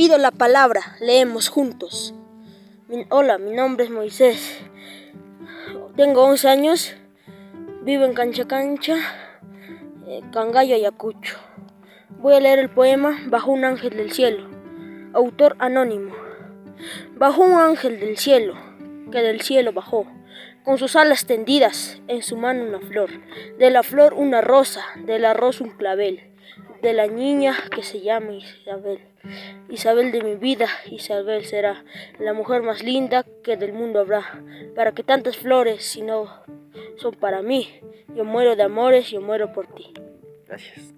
pido la palabra, leemos juntos. hola, mi nombre es Moisés. Tengo 11 años, vivo en Cancha Cancha, eh, Cangallo, Ayacucho. Voy a leer el poema Bajo un ángel del cielo, autor anónimo. Bajo un ángel del cielo, que del cielo bajó, con sus alas tendidas, en su mano una flor, de la flor una rosa, de la rosa un clavel, de la niña que se llama Isabel. Isabel de mi vida, Isabel será la mujer más linda que del mundo habrá, para que tantas flores, si no son para mí, yo muero de amores, yo muero por ti. Gracias.